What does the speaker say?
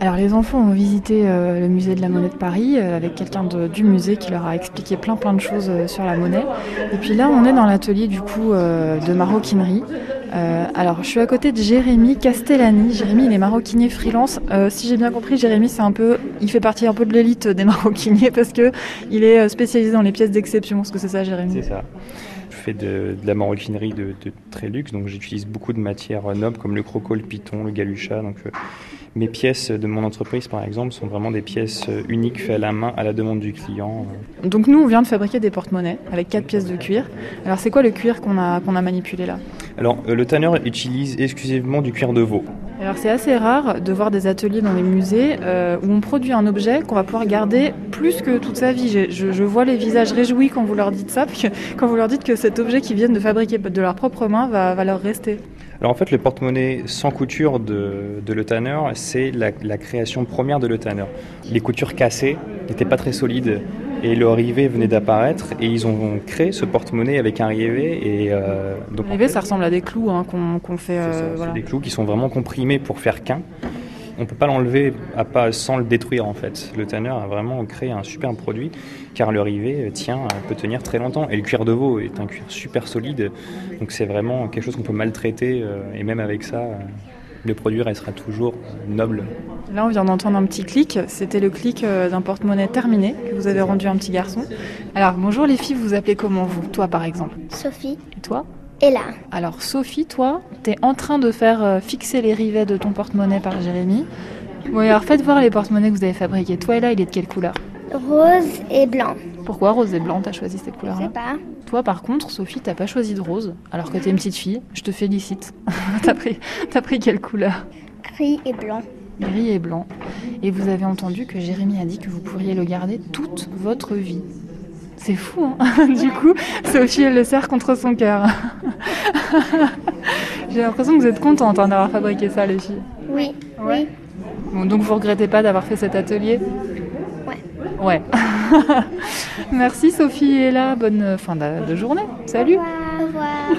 Alors les enfants ont visité euh, le musée de la monnaie de Paris euh, avec quelqu'un du musée qui leur a expliqué plein plein de choses euh, sur la monnaie. Et puis là on est dans l'atelier du coup de maroquinerie. alors je suis à côté de Jérémy Castellani. Jérémy il est maroquinier freelance. si j'ai bien compris Jérémy c'est un peu, il fait partie un peu de l'élite des maroquiniers parce que il est spécialisé dans les pièces d'exception. Est-ce que c'est ça Jérémy? C'est ça fais de, la maroquinerie de, très luxe, donc j'utilise beaucoup de matières nobles comme le croco, le python, le galucha. Donc mes pièces de mon entreprise, par exemple, sont vraiment des pièces euh, uniques faites à la main à la demande du client. Donc nous, on vient de fabriquer des porte-monnaies avec quatre pièces de cuir. Alors c'est quoi le cuir qu'on a, qu'on a manipulé là? Alors euh, le tanneur utilise exclusivement du cuir de veau. Alors c'est assez rare de voir des ateliers dans les musées où on produit un objet qu'on va pouvoir garder plus que toute sa vie. Je, je, vois les visages réjouis quand vous leur dites ça, quand vous leur dites que cet objet qu'ils viennent de fabriquer de leurs propres mains va, va leur rester. Alors en fait, le porte-monnaie sans couture de, de Le Tanner, c'est la, création première de Le Tanner. Les coutures cassées n'étaient pas très solides et le rivet venait d'apparaître et ils ont créé ce porte-monnaie avec un rivet. Et, euh, donc, le rivet, ça ressemble à des clous hein, qu'on fait. Euh, voilà. des clous qui sont vraiment comprimés pour faire qu'un on ne peut pas l'enlever à pas sans le détruire en fait. Le tanner a vraiment créé un super produit car le rivet tient, peut tenir très longtemps. Et le cuir de veau est un cuir super solide, donc c'est vraiment quelque chose qu'on peut maltraiter euh, et même avec ça, euh, le produit restera toujours noble. Là, on vient d'entendre un petit clic. C'était le clic euh, d'un porte-monnaie terminé que vous avez rendu à un petit garçon. Alors, bonjour les filles, vous vous appelez comment vous? Toi, par exemple Sophie. Et toi? Et là. Alors Sophie, toi, tu es en train de faire euh, fixer les rivets de ton porte-monnaie par Jérémy. Bon, alors faites voir les porte-monnaies que vous avez fabriqués. Toi et là, il est de quelle couleur? Rose et blanc. Pourquoi rose et blanc T'as choisi ces couleurs-là Je sais pas. Toi, par contre, Sophie, t'as pas choisi de rose, alors que t'es une petite fille. Je te félicite. t'as pris, as pris quelle couleur? Gris et blanc. Gris et blanc. Et vous avez entendu que Jérémy a dit que vous pourriez le garder toute votre vie. C'est fou, hein Du coup, Sophie, elle le serre contre son cœur. J'ai l'impression que vous êtes contente hein, d'avoir fabriqué ça, les filles. Oui. Oui. Bon, donc vous regrettez pas d'avoir fait cet atelier? Ouais. Ouais. Merci Sophie et là, bonne fin de, journée. Salut. Au revoir.